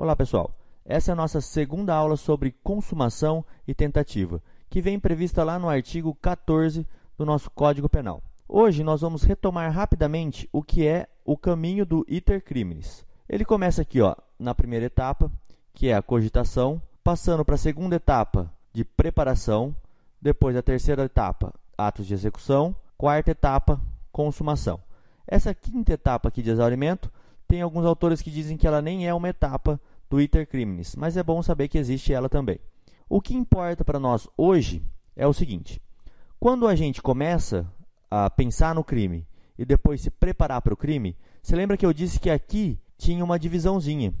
Olá, pessoal. Essa é a nossa segunda aula sobre consumação e tentativa, que vem prevista lá no artigo 14 do nosso Código Penal. Hoje nós vamos retomar rapidamente o que é o caminho do iter criminis. Ele começa aqui, ó, na primeira etapa, que é a cogitação, passando para a segunda etapa de preparação, depois a terceira etapa, atos de execução, quarta etapa, consumação. Essa quinta etapa aqui de exaurimento, tem alguns autores que dizem que ela nem é uma etapa do iter criminis, mas é bom saber que existe ela também. O que importa para nós hoje é o seguinte: quando a gente começa a pensar no crime e depois se preparar para o crime, você lembra que eu disse que aqui tinha uma divisãozinha.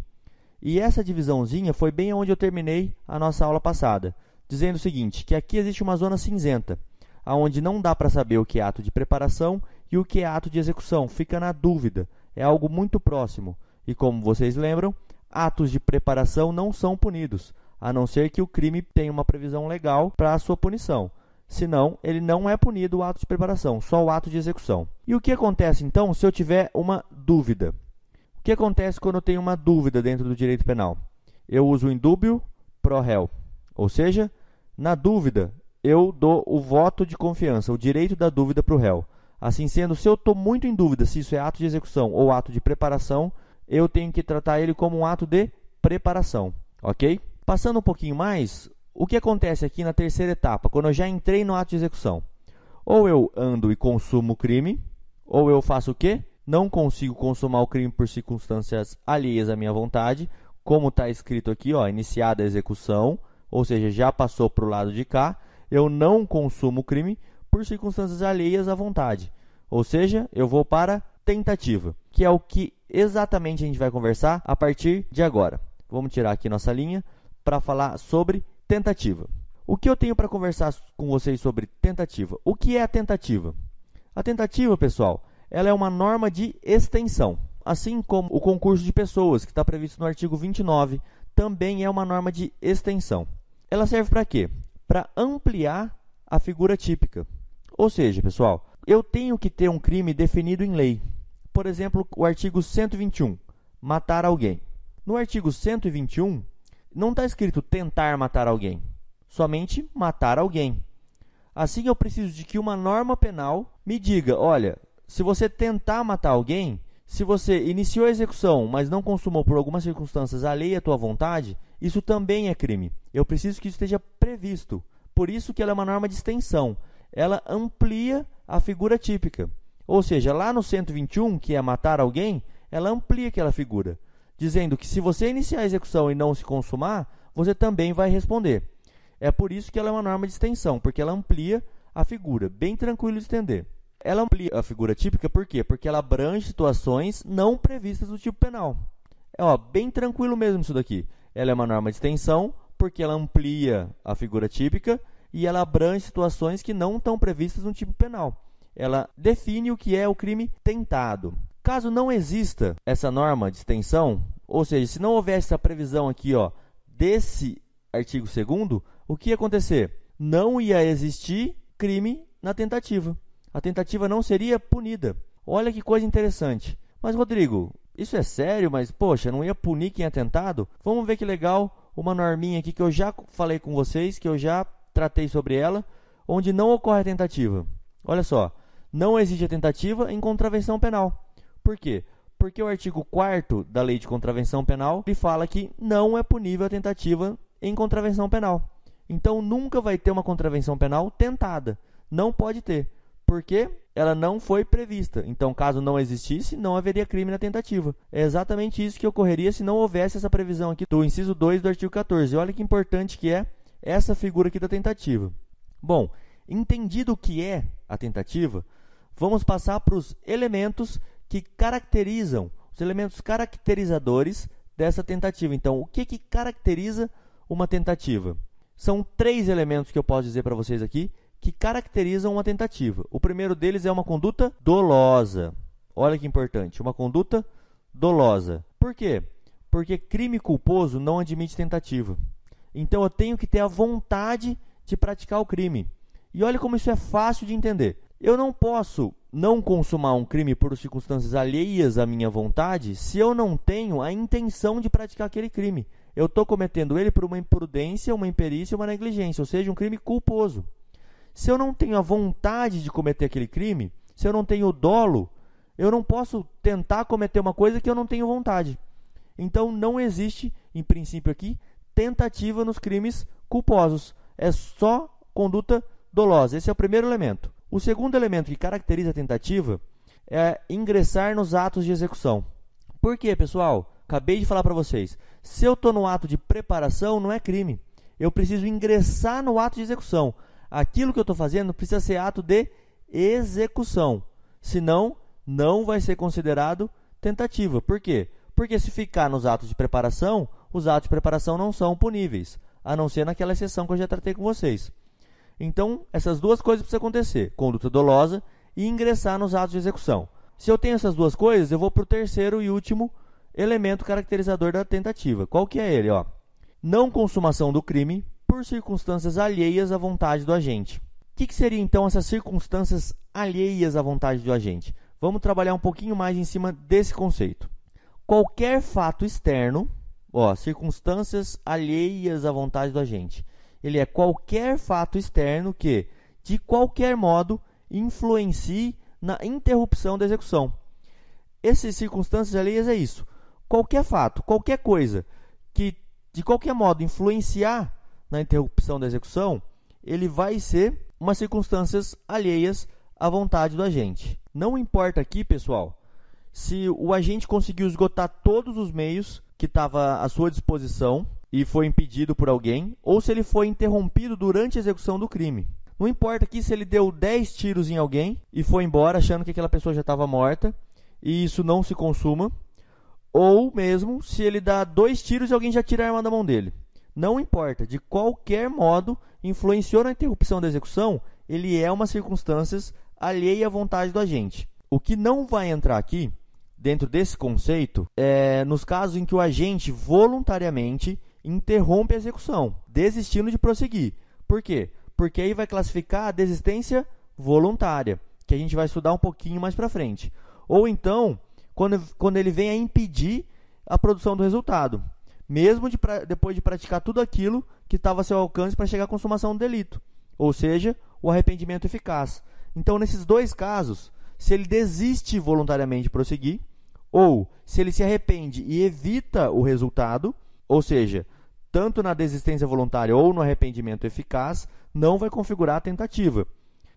E essa divisãozinha foi bem onde eu terminei a nossa aula passada, dizendo o seguinte, que aqui existe uma zona cinzenta, aonde não dá para saber o que é ato de preparação e o que é ato de execução, fica na dúvida, é algo muito próximo. E como vocês lembram, atos de preparação não são punidos, a não ser que o crime tenha uma previsão legal para a sua punição. Senão, ele não é punido o ato de preparação, só o ato de execução. E o que acontece então se eu tiver uma dúvida? O que acontece quando eu tenho uma dúvida dentro do direito penal? Eu uso o indúbio pro réu, ou seja, na dúvida, eu dou o voto de confiança, o direito da dúvida para o réu. Assim sendo, se eu estou muito em dúvida se isso é ato de execução ou ato de preparação, eu tenho que tratar ele como um ato de preparação, ok? Passando um pouquinho mais, o que acontece aqui na terceira etapa, quando eu já entrei no ato de execução? Ou eu ando e consumo o crime, ou eu faço o quê? Não consigo consumar o crime por circunstâncias alheias à minha vontade, como está escrito aqui, ó, iniciada a execução, ou seja, já passou para o lado de cá, eu não consumo o crime por circunstâncias alheias à vontade, ou seja, eu vou para tentativa, que é o que exatamente a gente vai conversar a partir de agora. Vamos tirar aqui nossa linha para falar sobre tentativa. O que eu tenho para conversar com vocês sobre tentativa? O que é a tentativa? A tentativa, pessoal, ela é uma norma de extensão. Assim como o concurso de pessoas, que está previsto no artigo 29, também é uma norma de extensão. Ela serve para quê? Para ampliar a figura típica. Ou seja, pessoal, eu tenho que ter um crime definido em lei por exemplo, o artigo 121, matar alguém. No artigo 121, não está escrito tentar matar alguém, somente matar alguém. Assim, eu preciso de que uma norma penal me diga: olha, se você tentar matar alguém, se você iniciou a execução, mas não consumou por algumas circunstâncias alheia à tua vontade, isso também é crime. Eu preciso que isso esteja previsto. Por isso que ela é uma norma de extensão. Ela amplia a figura típica. Ou seja, lá no 121, que é matar alguém, ela amplia aquela figura, dizendo que se você iniciar a execução e não se consumar, você também vai responder. É por isso que ela é uma norma de extensão, porque ela amplia a figura, bem tranquilo de entender. Ela amplia a figura típica por quê? Porque ela abrange situações não previstas no tipo penal. É ó, bem tranquilo mesmo isso daqui. Ela é uma norma de extensão porque ela amplia a figura típica e ela abrange situações que não estão previstas no tipo penal ela define o que é o crime tentado. Caso não exista essa norma de extensão, ou seja, se não houvesse essa previsão aqui, ó, desse artigo 2 o que ia acontecer? Não ia existir crime na tentativa. A tentativa não seria punida. Olha que coisa interessante. Mas, Rodrigo, isso é sério, mas, poxa, não ia punir quem é tentado? Vamos ver que legal uma norminha aqui que eu já falei com vocês, que eu já tratei sobre ela, onde não ocorre a tentativa. Olha só, não existe a tentativa em contravenção penal. Por quê? Porque o artigo 4 da Lei de Contravenção Penal ele fala que não é punível a tentativa em contravenção penal. Então nunca vai ter uma contravenção penal tentada. Não pode ter. Porque ela não foi prevista. Então, caso não existisse, não haveria crime na tentativa. É exatamente isso que ocorreria se não houvesse essa previsão aqui do inciso 2 do artigo 14. Olha que importante que é essa figura aqui da tentativa. Bom, entendido o que é a tentativa, vamos passar para os elementos que caracterizam, os elementos caracterizadores dessa tentativa. Então, o que, que caracteriza uma tentativa? São três elementos que eu posso dizer para vocês aqui que caracterizam uma tentativa. O primeiro deles é uma conduta dolosa. Olha que importante, uma conduta dolosa. Por quê? Porque crime culposo não admite tentativa. Então eu tenho que ter a vontade de praticar o crime. E olha como isso é fácil de entender. Eu não posso não consumar um crime por circunstâncias alheias à minha vontade se eu não tenho a intenção de praticar aquele crime. Eu estou cometendo ele por uma imprudência, uma imperícia, uma negligência, ou seja, um crime culposo. Se eu não tenho a vontade de cometer aquele crime, se eu não tenho o dolo, eu não posso tentar cometer uma coisa que eu não tenho vontade. Então não existe, em princípio aqui, tentativa nos crimes culposos. É só conduta dolosa. Esse é o primeiro elemento. O segundo elemento que caracteriza a tentativa é ingressar nos atos de execução. Por quê, pessoal? Acabei de falar para vocês. Se eu estou no ato de preparação, não é crime. Eu preciso ingressar no ato de execução. Aquilo que eu estou fazendo precisa ser ato de execução. Senão, não vai ser considerado tentativa. Por quê? Porque se ficar nos atos de preparação, os atos de preparação não são puníveis, a não ser naquela exceção que eu já tratei com vocês. Então, essas duas coisas precisam acontecer: conduta dolosa e ingressar nos atos de execução. Se eu tenho essas duas coisas, eu vou para o terceiro e último elemento caracterizador da tentativa. Qual que é ele? Ó? Não consumação do crime por circunstâncias alheias à vontade do agente. O que, que seria então essas circunstâncias alheias à vontade do agente? Vamos trabalhar um pouquinho mais em cima desse conceito. Qualquer fato externo, ó, circunstâncias alheias à vontade do agente ele é qualquer fato externo que, de qualquer modo, influencie na interrupção da execução. Essas circunstâncias alheias é isso. Qualquer fato, qualquer coisa que, de qualquer modo, influenciar na interrupção da execução, ele vai ser umas circunstâncias alheias à vontade do agente. Não importa aqui, pessoal, se o agente conseguiu esgotar todos os meios que estava à sua disposição e foi impedido por alguém, ou se ele foi interrompido durante a execução do crime. Não importa aqui se ele deu 10 tiros em alguém e foi embora achando que aquela pessoa já estava morta e isso não se consuma, ou mesmo se ele dá dois tiros e alguém já tira a arma da mão dele. Não importa, de qualquer modo, influenciou na interrupção da execução, ele é uma circunstância alheia à vontade do agente. O que não vai entrar aqui, dentro desse conceito, é nos casos em que o agente voluntariamente interrompe a execução, desistindo de prosseguir. Por quê? Porque aí vai classificar a desistência voluntária, que a gente vai estudar um pouquinho mais para frente. Ou então, quando, quando ele vem a impedir a produção do resultado, mesmo de, depois de praticar tudo aquilo que estava a seu alcance para chegar à consumação do delito, ou seja, o arrependimento eficaz. Então, nesses dois casos, se ele desiste voluntariamente de prosseguir, ou se ele se arrepende e evita o resultado, ou seja, tanto na desistência voluntária ou no arrependimento eficaz, não vai configurar a tentativa.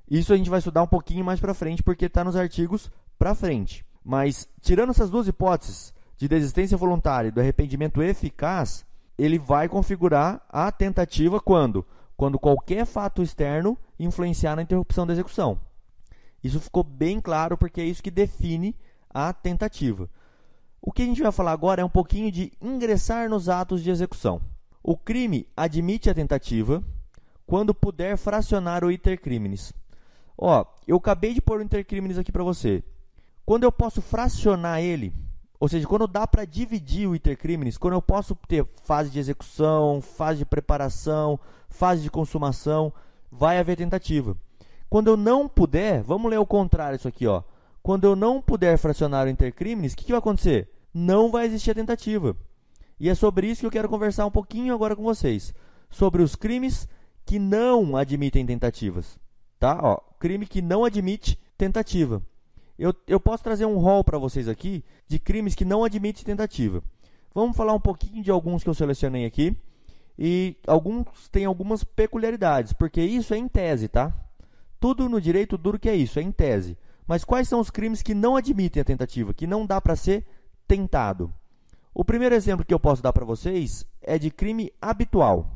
Isso a gente vai estudar um pouquinho mais para frente, porque está nos artigos para frente. Mas, tirando essas duas hipóteses, de desistência voluntária e do arrependimento eficaz, ele vai configurar a tentativa quando? Quando qualquer fato externo influenciar na interrupção da execução. Isso ficou bem claro porque é isso que define a tentativa. O que a gente vai falar agora é um pouquinho de ingressar nos atos de execução. O crime admite a tentativa quando puder fracionar o iter criminis. Ó, eu acabei de pôr o iter criminis aqui para você. Quando eu posso fracionar ele, ou seja, quando dá para dividir o iter criminis, quando eu posso ter fase de execução, fase de preparação, fase de consumação, vai haver tentativa. Quando eu não puder, vamos ler o contrário isso aqui, ó. Quando eu não puder fracionar o intercrimes, o que, que vai acontecer? Não vai existir a tentativa. E é sobre isso que eu quero conversar um pouquinho agora com vocês. Sobre os crimes que não admitem tentativas. Tá? Ó, crime que não admite tentativa. Eu, eu posso trazer um rol para vocês aqui de crimes que não admitem tentativa. Vamos falar um pouquinho de alguns que eu selecionei aqui. E alguns têm algumas peculiaridades, porque isso é em tese, tá? Tudo no direito duro que é isso, é em tese. Mas quais são os crimes que não admitem a tentativa, que não dá para ser tentado? O primeiro exemplo que eu posso dar para vocês é de crime habitual.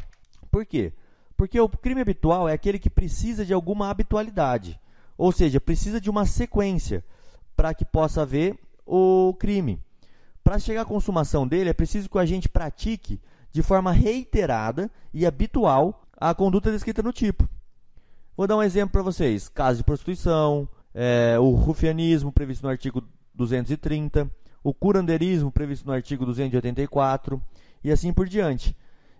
Por quê? Porque o crime habitual é aquele que precisa de alguma habitualidade, ou seja, precisa de uma sequência para que possa haver o crime. Para chegar à consumação dele, é preciso que o agente pratique de forma reiterada e habitual a conduta descrita no tipo. Vou dar um exemplo para vocês: caso de prostituição, é, o rufianismo previsto no artigo 230, o curandeirismo previsto no artigo 284 e assim por diante.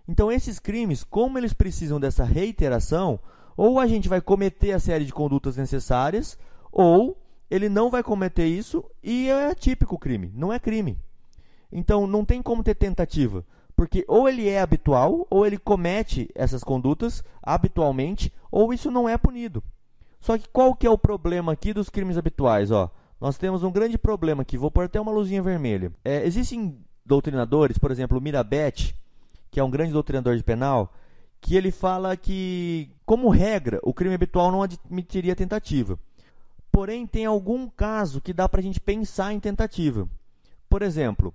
Então, esses crimes, como eles precisam dessa reiteração, Ou a gente vai cometer a série de condutas necessárias, ou ele não vai cometer isso e é típico crime, não é crime. Então não tem como ter tentativa, porque ou ele é habitual, ou ele comete essas condutas habitualmente, ou isso não é punido. Só que qual que é o problema aqui dos crimes habituais? Ó, nós temos um grande problema aqui, vou pôr até uma luzinha vermelha. É, existem doutrinadores, por exemplo, o Mirabete, que é um grande doutrinador de penal, que ele fala que, como regra, o crime habitual não admitiria tentativa. Porém, tem algum caso que dá para a gente pensar em tentativa. Por exemplo,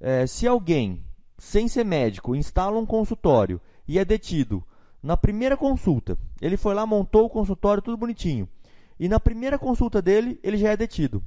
é, se alguém, sem ser médico, instala um consultório e é detido na primeira consulta, ele foi lá, montou o consultório, tudo bonitinho, e na primeira consulta dele, ele já é detido.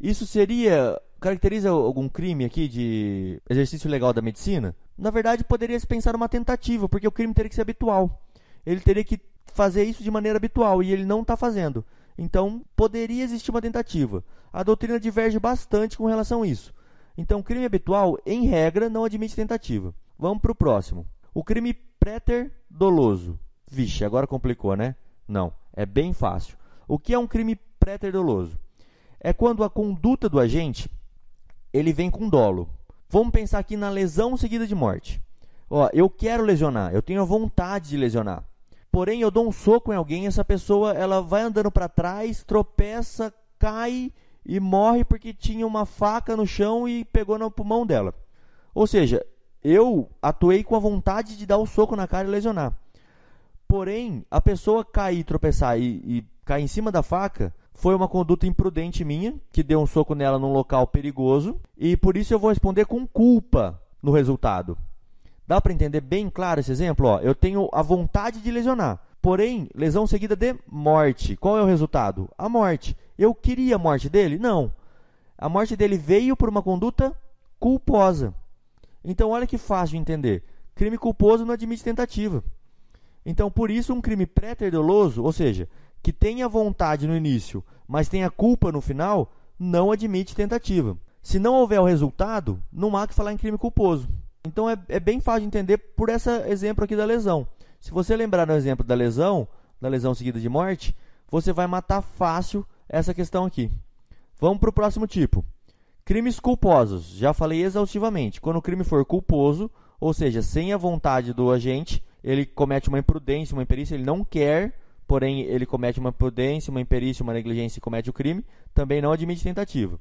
Isso seria. caracteriza algum crime aqui de exercício legal da medicina? Na verdade, poderia se pensar uma tentativa, porque o crime teria que ser habitual. Ele teria que fazer isso de maneira habitual e ele não está fazendo. Então, poderia existir uma tentativa. A doutrina diverge bastante com relação a isso. Então, crime habitual, em regra, não admite tentativa. Vamos para o próximo. O crime préter doloso. Vixe, agora complicou, né? Não, é bem fácil. O que é um crime préter doloso? É quando a conduta do agente ele vem com dolo. Vamos pensar aqui na lesão seguida de morte. Ó, eu quero lesionar, eu tenho a vontade de lesionar. Porém, eu dou um soco em alguém, essa pessoa ela vai andando para trás, tropeça, cai e morre porque tinha uma faca no chão e pegou no pulmão dela. Ou seja, eu atuei com a vontade de dar o soco na cara e lesionar. Porém, a pessoa cair, tropeçar e, e cair em cima da faca foi uma conduta imprudente minha, que deu um soco nela num local perigoso, e por isso eu vou responder com culpa no resultado. Dá para entender bem claro esse exemplo? Ó, eu tenho a vontade de lesionar, porém, lesão seguida de morte. Qual é o resultado? A morte. Eu queria a morte dele? Não. A morte dele veio por uma conduta culposa. Então, olha que fácil de entender. Crime culposo não admite tentativa. Então, por isso, um crime pré-terdoloso, ou seja, que tenha vontade no início, mas tenha culpa no final, não admite tentativa. Se não houver o resultado, não há que falar em crime culposo. Então é, é bem fácil de entender por esse exemplo aqui da lesão. Se você lembrar no exemplo da lesão, da lesão seguida de morte, você vai matar fácil essa questão aqui. Vamos para o próximo tipo. Crimes culposos. Já falei exaustivamente. Quando o crime for culposo, ou seja, sem a vontade do agente, ele comete uma imprudência, uma imperícia, ele não quer porém ele comete uma prudência, uma imperícia, uma negligência e comete o crime, também não admite tentativa.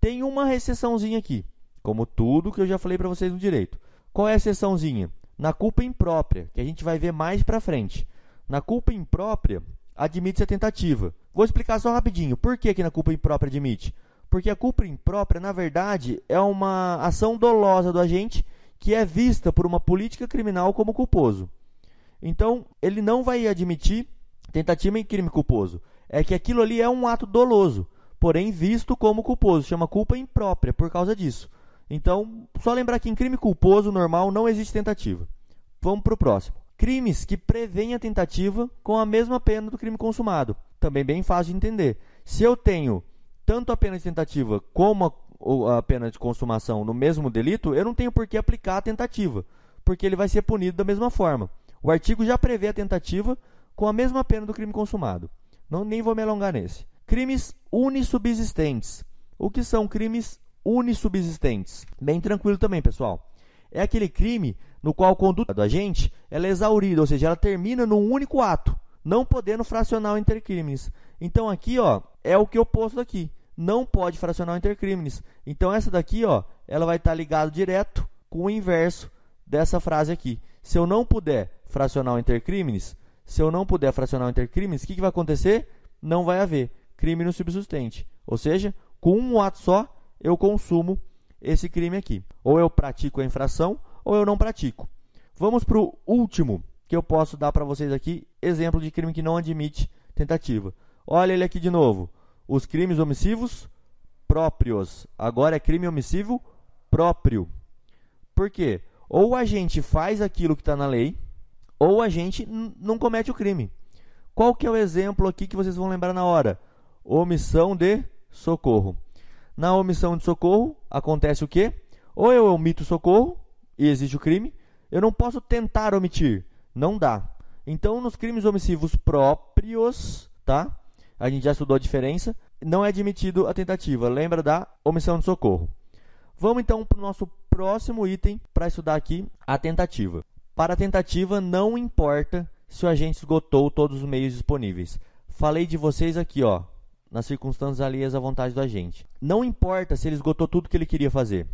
Tem uma exceçãozinha aqui, como tudo que eu já falei para vocês no direito. Qual é a exceçãozinha? Na culpa imprópria, que a gente vai ver mais para frente. Na culpa imprópria, admite-se a tentativa. Vou explicar só rapidinho. Por que, que na culpa imprópria admite? Porque a culpa imprópria, na verdade, é uma ação dolosa do agente que é vista por uma política criminal como culposo. Então, ele não vai admitir Tentativa em crime culposo é que aquilo ali é um ato doloso, porém visto como culposo, chama culpa imprópria por causa disso. Então, só lembrar que em crime culposo normal não existe tentativa. Vamos para o próximo. Crimes que prevêem a tentativa com a mesma pena do crime consumado. Também bem fácil de entender. Se eu tenho tanto a pena de tentativa como a, a pena de consumação no mesmo delito, eu não tenho por que aplicar a tentativa, porque ele vai ser punido da mesma forma. O artigo já prevê a tentativa com a mesma pena do crime consumado. Não, nem vou me alongar nesse. Crimes unissubsistentes. O que são crimes unissubsistentes? Bem tranquilo também, pessoal. É aquele crime no qual a conduta do agente ela é exaurida, ou seja, ela termina num único ato, não podendo fracionar o intercrimes. Então aqui, ó, é o que eu posto aqui. Não pode fracionar o intercrimes. Então essa daqui, ó, ela vai estar ligada direto com o inverso dessa frase aqui. Se eu não puder fracionar o intercrimes, se eu não puder fracionar o intercrimes, o que, que vai acontecer? Não vai haver crime no subsistente. Ou seja, com um ato só, eu consumo esse crime aqui. Ou eu pratico a infração, ou eu não pratico. Vamos para o último que eu posso dar para vocês aqui, exemplo de crime que não admite tentativa. Olha ele aqui de novo. Os crimes omissivos próprios. Agora é crime omissivo próprio. Por quê? Ou a gente faz aquilo que está na lei, ou a gente não comete o crime. Qual que é o exemplo aqui que vocês vão lembrar na hora? Omissão de socorro. Na omissão de socorro acontece o quê? Ou eu omito socorro e existe o crime, eu não posso tentar omitir, não dá. Então, nos crimes omissivos próprios, tá? A gente já estudou a diferença. Não é admitido a tentativa. Lembra da omissão de socorro. Vamos então para o nosso próximo item para estudar aqui a tentativa. Para a tentativa, não importa se o agente esgotou todos os meios disponíveis. Falei de vocês aqui, ó, nas circunstâncias alheias à vontade do agente. Não importa se ele esgotou tudo que ele queria fazer.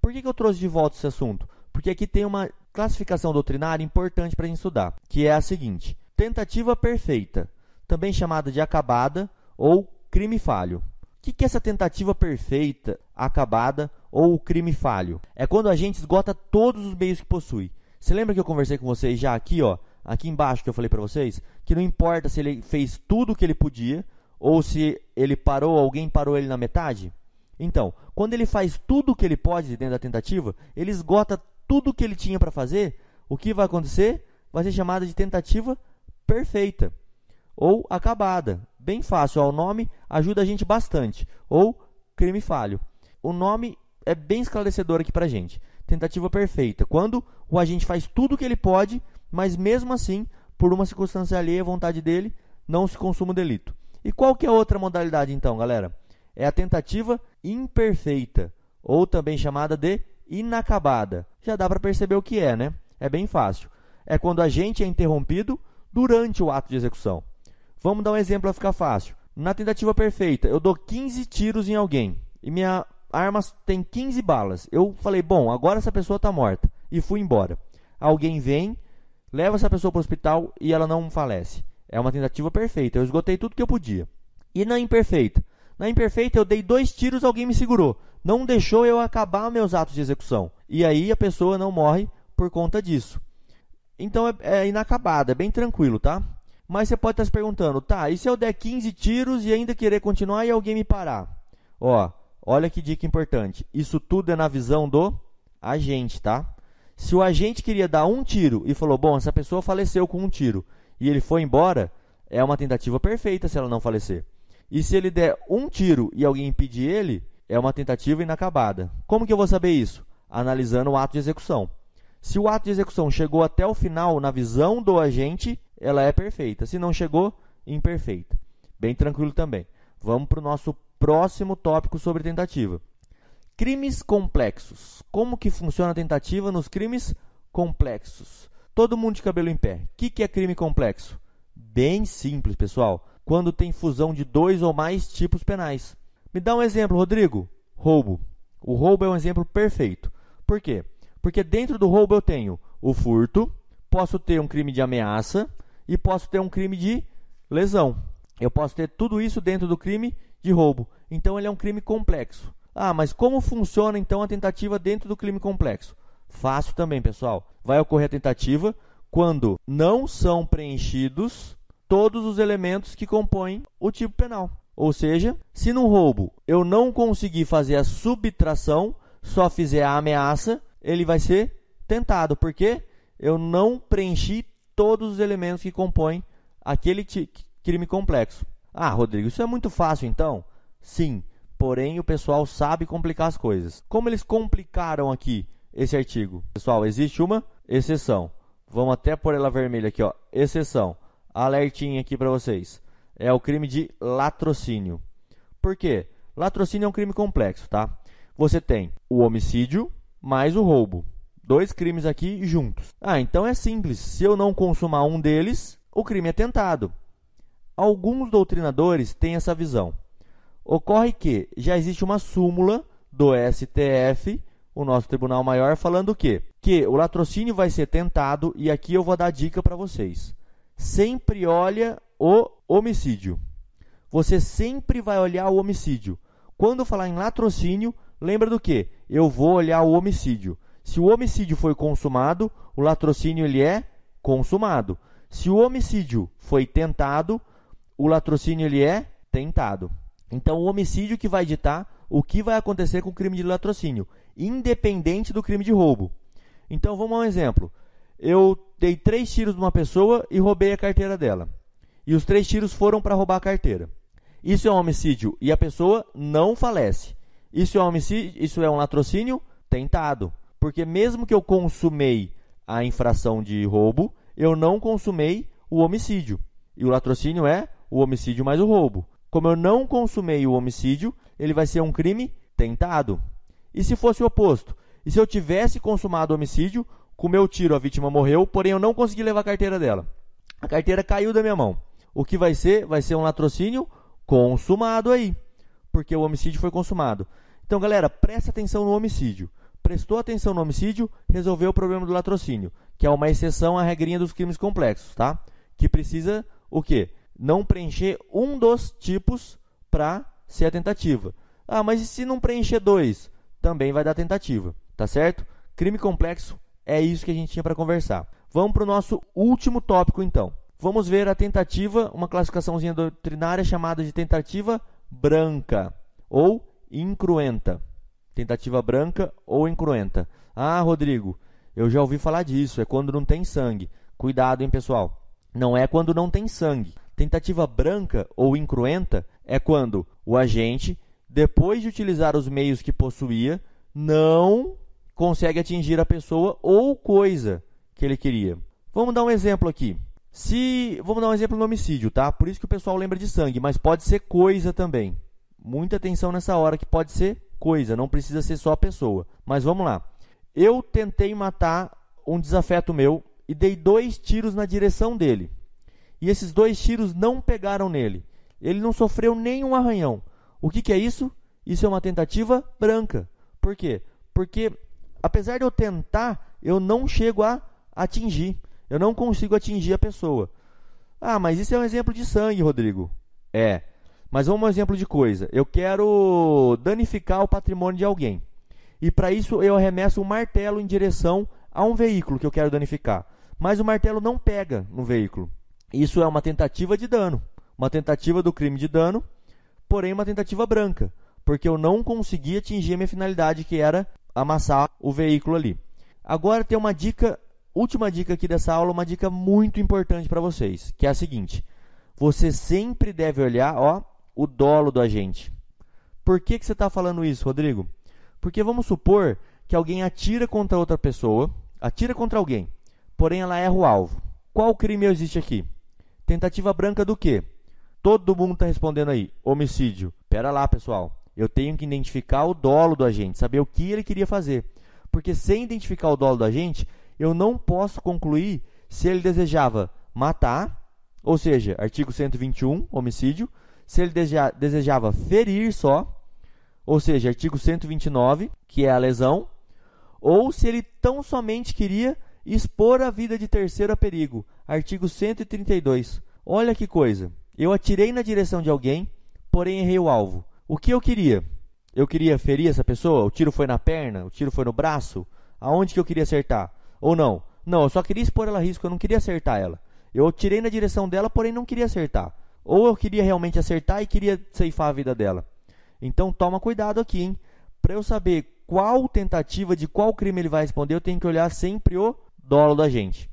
Por que, que eu trouxe de volta esse assunto? Porque aqui tem uma classificação doutrinária importante para a gente estudar, que é a seguinte: tentativa perfeita, também chamada de acabada ou crime falho. O que, que é essa tentativa perfeita, acabada ou crime falho? É quando a gente esgota todos os meios que possui. Você lembra que eu conversei com vocês já aqui, ó, aqui embaixo que eu falei para vocês, que não importa se ele fez tudo o que ele podia ou se ele parou, alguém parou ele na metade? Então, quando ele faz tudo o que ele pode dentro da tentativa, ele esgota tudo o que ele tinha para fazer, o que vai acontecer? Vai ser chamada de tentativa perfeita ou acabada. Bem fácil, ó, o nome ajuda a gente bastante. Ou crime falho. O nome é bem esclarecedor aqui para gente. Tentativa perfeita. Quando o agente faz tudo o que ele pode, mas mesmo assim, por uma circunstância alheia à vontade dele, não se consuma o delito. E qual que é a outra modalidade então, galera? É a tentativa imperfeita, ou também chamada de inacabada. Já dá para perceber o que é, né? É bem fácil. É quando o agente é interrompido durante o ato de execução. Vamos dar um exemplo para ficar fácil. Na tentativa perfeita, eu dou 15 tiros em alguém e minha arma tem 15 balas. Eu falei, bom, agora essa pessoa está morta e fui embora. Alguém vem, leva essa pessoa para o hospital e ela não falece. É uma tentativa perfeita. Eu esgotei tudo que eu podia. E na imperfeita? Na imperfeita, eu dei dois tiros, alguém me segurou. Não deixou eu acabar meus atos de execução. E aí a pessoa não morre por conta disso. Então é, é inacabado, é bem tranquilo, tá? Mas você pode estar se perguntando, tá, e se eu der 15 tiros e ainda querer continuar e alguém me parar? Ó, olha que dica importante. Isso tudo é na visão do agente, tá? Se o agente queria dar um tiro e falou, bom, essa pessoa faleceu com um tiro, e ele foi embora, é uma tentativa perfeita se ela não falecer. E se ele der um tiro e alguém impedir ele, é uma tentativa inacabada. Como que eu vou saber isso? Analisando o ato de execução. Se o ato de execução chegou até o final na visão do agente, ela é perfeita. Se não chegou, imperfeita. Bem tranquilo também. Vamos para o nosso próximo tópico sobre tentativa. Crimes complexos. Como que funciona a tentativa nos crimes complexos? Todo mundo de cabelo em pé. O que, que é crime complexo? Bem simples, pessoal. Quando tem fusão de dois ou mais tipos penais. Me dá um exemplo, Rodrigo. Roubo. O roubo é um exemplo perfeito. Por quê? Porque dentro do roubo eu tenho o furto, posso ter um crime de ameaça e posso ter um crime de lesão. Eu posso ter tudo isso dentro do crime de roubo. Então ele é um crime complexo. Ah, mas como funciona então a tentativa dentro do crime complexo? Fácil também, pessoal. Vai ocorrer a tentativa quando não são preenchidos todos os elementos que compõem o tipo penal. Ou seja, se no roubo eu não conseguir fazer a subtração, só fizer a ameaça, ele vai ser tentado, porque eu não preenchi todos os elementos que compõem aquele crime complexo. Ah, Rodrigo, isso é muito fácil então? Sim, porém o pessoal sabe complicar as coisas. Como eles complicaram aqui esse artigo. Pessoal, existe uma exceção. Vamos até pôr ela vermelha aqui, ó. Exceção. Alertinha aqui para vocês. É o crime de latrocínio. Por quê? Latrocínio é um crime complexo, tá? Você tem o homicídio mais o roubo. Dois crimes aqui juntos. Ah, então é simples. Se eu não consumar um deles, o crime é tentado. Alguns doutrinadores têm essa visão. Ocorre que já existe uma súmula do STF o nosso Tribunal Maior falando o quê? Que o latrocínio vai ser tentado, e aqui eu vou dar dica para vocês. Sempre olha o homicídio. Você sempre vai olhar o homicídio. Quando falar em latrocínio, lembra do que? Eu vou olhar o homicídio. Se o homicídio foi consumado, o latrocínio ele é consumado. Se o homicídio foi tentado, o latrocínio ele é tentado. Então, o homicídio que vai ditar o que vai acontecer com o crime de latrocínio independente do crime de roubo. Então vamos a um exemplo. Eu dei três tiros numa pessoa e roubei a carteira dela. E os três tiros foram para roubar a carteira. Isso é um homicídio e a pessoa não falece. Isso é um homicídio, isso é um latrocínio tentado, porque mesmo que eu consumei a infração de roubo, eu não consumei o homicídio. E o latrocínio é o homicídio mais o roubo. Como eu não consumei o homicídio, ele vai ser um crime tentado. E se fosse o oposto? E se eu tivesse consumado o homicídio, com meu tiro a vítima morreu, porém eu não consegui levar a carteira dela. A carteira caiu da minha mão. O que vai ser? Vai ser um latrocínio consumado aí, porque o homicídio foi consumado. Então, galera, presta atenção no homicídio. Prestou atenção no homicídio, resolveu o problema do latrocínio, que é uma exceção à regrinha dos crimes complexos, tá? Que precisa o quê? Não preencher um dos tipos para ser a tentativa. Ah, mas e se não preencher dois? Também vai dar tentativa, tá certo? Crime complexo é isso que a gente tinha para conversar. Vamos para o nosso último tópico, então. Vamos ver a tentativa, uma classificaçãozinha doutrinária chamada de tentativa branca ou incruenta. Tentativa branca ou incruenta. Ah, Rodrigo, eu já ouvi falar disso, é quando não tem sangue. Cuidado, hein, pessoal. Não é quando não tem sangue. Tentativa branca ou incruenta é quando o agente, depois de utilizar os meios que possuía, não consegue atingir a pessoa ou coisa que ele queria. Vamos dar um exemplo aqui. Se, vamos dar um exemplo no homicídio, tá? Por isso que o pessoal lembra de sangue, mas pode ser coisa também. Muita atenção nessa hora que pode ser coisa, não precisa ser só a pessoa. Mas vamos lá. Eu tentei matar um desafeto meu e dei dois tiros na direção dele. E esses dois tiros não pegaram nele. Ele não sofreu nenhum arranhão. O que, que é isso? Isso é uma tentativa branca. Por quê? Porque apesar de eu tentar, eu não chego a atingir. Eu não consigo atingir a pessoa. Ah, mas isso é um exemplo de sangue, Rodrigo. É. Mas vamos um exemplo de coisa. Eu quero danificar o patrimônio de alguém. E para isso eu arremesso um martelo em direção a um veículo que eu quero danificar. Mas o martelo não pega no veículo. Isso é uma tentativa de dano. Uma tentativa do crime de dano, porém uma tentativa branca. Porque eu não consegui atingir a minha finalidade, que era amassar o veículo ali. Agora tem uma dica, última dica aqui dessa aula, uma dica muito importante para vocês, que é a seguinte: você sempre deve olhar, ó, o dolo do agente. Por que, que você está falando isso, Rodrigo? Porque vamos supor que alguém atira contra outra pessoa, atira contra alguém, porém ela erra o alvo. Qual crime existe aqui? Tentativa branca do quê? Todo mundo está respondendo aí, homicídio. Pera lá, pessoal. Eu tenho que identificar o dolo do agente, saber o que ele queria fazer. Porque sem identificar o dolo do agente, eu não posso concluir se ele desejava matar, ou seja, artigo 121, homicídio, se ele deseja, desejava ferir só, ou seja, artigo 129, que é a lesão, ou se ele tão somente queria expor a vida de terceiro a perigo, artigo 132. Olha que coisa. Eu atirei na direção de alguém, porém errei o alvo. O que eu queria? Eu queria ferir essa pessoa? O tiro foi na perna? O tiro foi no braço? Aonde que eu queria acertar? Ou não? Não, eu só queria expor ela a risco, eu não queria acertar ela. Eu tirei na direção dela, porém não queria acertar. Ou eu queria realmente acertar e queria ceifar a vida dela. Então toma cuidado aqui, hein? Para eu saber qual tentativa de qual crime ele vai responder, eu tenho que olhar sempre o dolo da gente.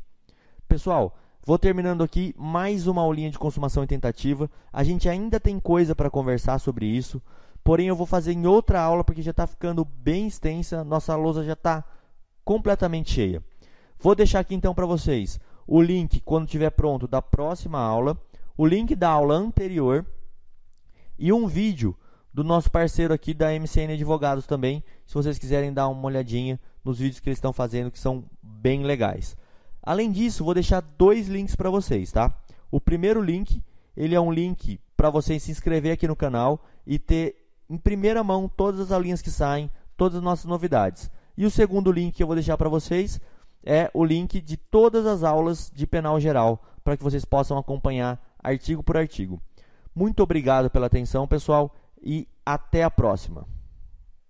Pessoal, Vou terminando aqui mais uma aulinha de consumação e tentativa. A gente ainda tem coisa para conversar sobre isso, porém eu vou fazer em outra aula porque já está ficando bem extensa, nossa lousa já está completamente cheia. Vou deixar aqui então para vocês o link, quando estiver pronto, da próxima aula, o link da aula anterior e um vídeo do nosso parceiro aqui da MCN Advogados também, se vocês quiserem dar uma olhadinha nos vídeos que eles estão fazendo, que são bem legais. Além disso, vou deixar dois links para vocês, tá? O primeiro link, ele é um link para vocês se inscrever aqui no canal e ter em primeira mão todas as aulinhas que saem, todas as nossas novidades. E o segundo link que eu vou deixar para vocês é o link de todas as aulas de penal geral, para que vocês possam acompanhar artigo por artigo. Muito obrigado pela atenção, pessoal, e até a próxima.